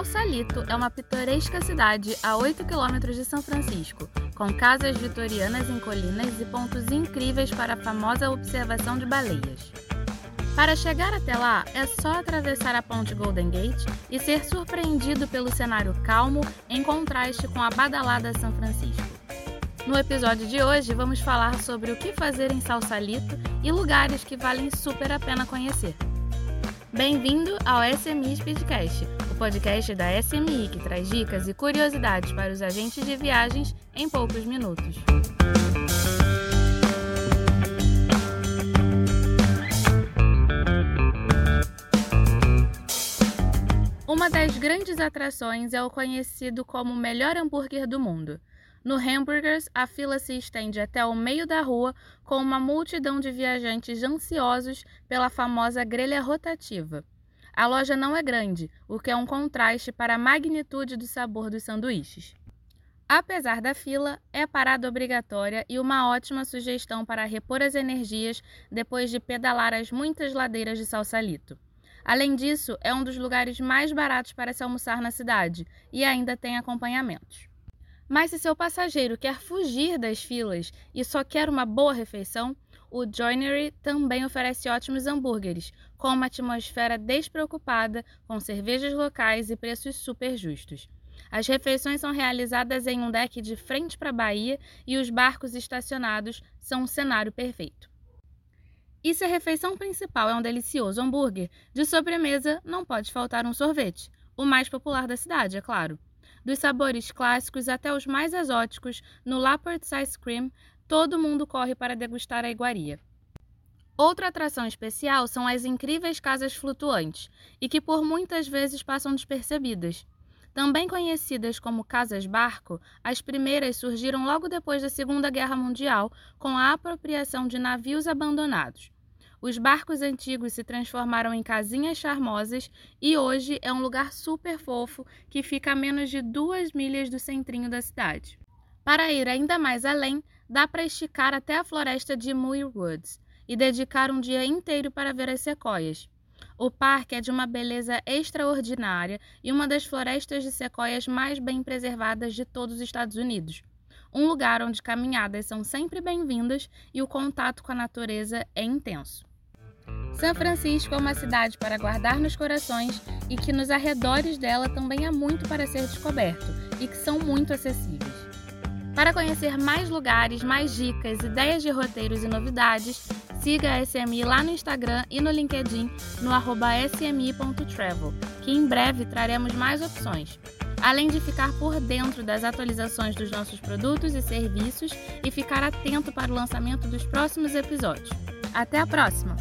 Sausalito é uma pitoresca cidade a 8 quilômetros de São Francisco, com casas vitorianas em colinas e pontos incríveis para a famosa observação de baleias. Para chegar até lá, é só atravessar a ponte Golden Gate e ser surpreendido pelo cenário calmo em contraste com a badalada São Francisco. No episódio de hoje, vamos falar sobre o que fazer em Salsalito e lugares que valem super a pena conhecer. Bem-vindo ao SMI Speedcast, o podcast da SMI que traz dicas e curiosidades para os agentes de viagens em poucos minutos. Uma das grandes atrações é o conhecido como o melhor hambúrguer do mundo. No Hamburgers, a fila se estende até o meio da rua com uma multidão de viajantes ansiosos pela famosa grelha rotativa. A loja não é grande, o que é um contraste para a magnitude do sabor dos sanduíches. Apesar da fila, é parada obrigatória e uma ótima sugestão para repor as energias depois de pedalar as muitas ladeiras de Salsalito. Além disso, é um dos lugares mais baratos para se almoçar na cidade e ainda tem acompanhamentos. Mas se seu passageiro quer fugir das filas e só quer uma boa refeição, o Joinery também oferece ótimos hambúrgueres, com uma atmosfera despreocupada, com cervejas locais e preços super justos. As refeições são realizadas em um deck de frente para a baía e os barcos estacionados são um cenário perfeito. E se a refeição principal é um delicioso hambúrguer, de sobremesa não pode faltar um sorvete, o mais popular da cidade, é claro. Dos sabores clássicos até os mais exóticos, no Laporte's Ice Cream, todo mundo corre para degustar a iguaria. Outra atração especial são as incríveis casas flutuantes, e que por muitas vezes passam despercebidas. Também conhecidas como casas-barco, as primeiras surgiram logo depois da Segunda Guerra Mundial, com a apropriação de navios abandonados. Os barcos antigos se transformaram em casinhas charmosas e hoje é um lugar super fofo que fica a menos de duas milhas do centrinho da cidade. Para ir ainda mais além, dá para esticar até a floresta de Muir Woods e dedicar um dia inteiro para ver as sequoias. O parque é de uma beleza extraordinária e uma das florestas de sequoias mais bem preservadas de todos os Estados Unidos. Um lugar onde caminhadas são sempre bem-vindas e o contato com a natureza é intenso. São Francisco é uma cidade para guardar nos corações e que nos arredores dela também há muito para ser descoberto e que são muito acessíveis. Para conhecer mais lugares, mais dicas, ideias de roteiros e novidades, siga a SMI lá no Instagram e no LinkedIn no smi.travel, que em breve traremos mais opções. Além de ficar por dentro das atualizações dos nossos produtos e serviços e ficar atento para o lançamento dos próximos episódios. Até a próxima!